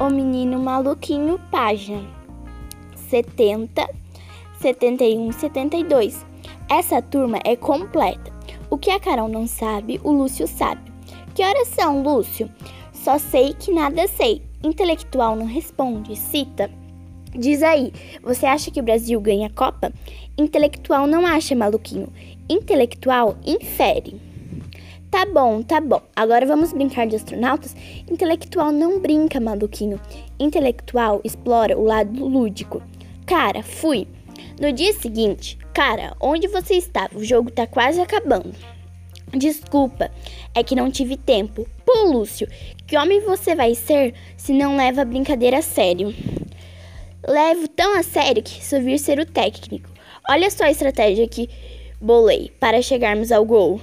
o menino maluquinho, página 70, 71 e 72. Essa turma é completa. O que a Carol não sabe, o Lúcio sabe. Que horas são, Lúcio? Só sei que nada sei. Intelectual não responde, cita. Diz aí, você acha que o Brasil ganha a Copa? Intelectual não acha, maluquinho. Intelectual infere. Tá bom, tá bom. Agora vamos brincar de astronautas? Intelectual não brinca, maluquinho. Intelectual explora o lado lúdico. Cara, fui. No dia seguinte, cara, onde você estava? O jogo tá quase acabando. Desculpa, é que não tive tempo. Pô, Lúcio, que homem você vai ser se não leva a brincadeira a sério? Levo tão a sério que vir ser o técnico. Olha só a estratégia que bolei para chegarmos ao gol.